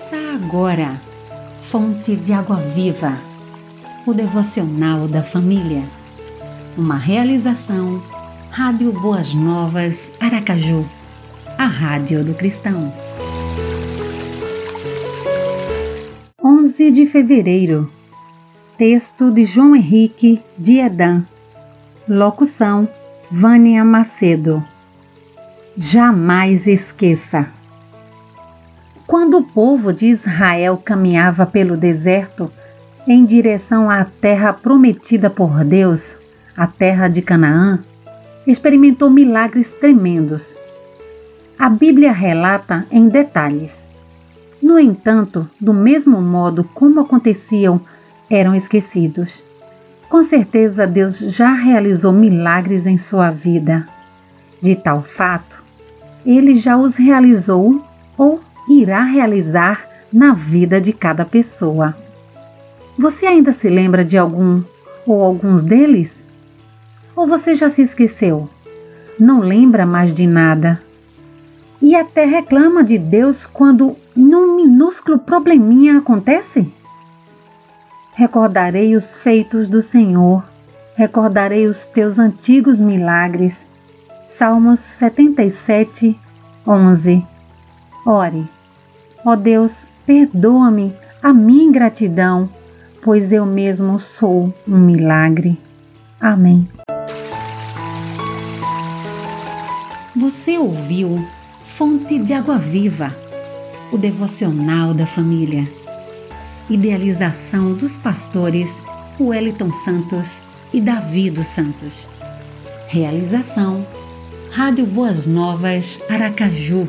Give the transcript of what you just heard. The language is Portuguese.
Ouça agora, Fonte de Água Viva, o devocional da família. Uma realização, Rádio Boas Novas, Aracaju, a Rádio do Cristão. 11 de fevereiro. Texto de João Henrique de Edan. Locução: Vânia Macedo. Jamais esqueça. Quando o povo de Israel caminhava pelo deserto em direção à terra prometida por Deus, a terra de Canaã, experimentou milagres tremendos. A Bíblia relata em detalhes. No entanto, do mesmo modo como aconteciam, eram esquecidos. Com certeza, Deus já realizou milagres em sua vida. De tal fato, ele já os realizou ou irá realizar na vida de cada pessoa. Você ainda se lembra de algum ou alguns deles? Ou você já se esqueceu? Não lembra mais de nada? E até reclama de Deus quando num minúsculo probleminha acontece? Recordarei os feitos do Senhor, recordarei os teus antigos milagres. Salmos 77, 11. Ore. Ó Deus, perdoa-me a minha ingratidão, pois eu mesmo sou um milagre. Amém. Você ouviu Fonte de Água Viva, o devocional da família. Idealização dos pastores Wellington Santos e Davi dos Santos. Realização Rádio Boas Novas Aracaju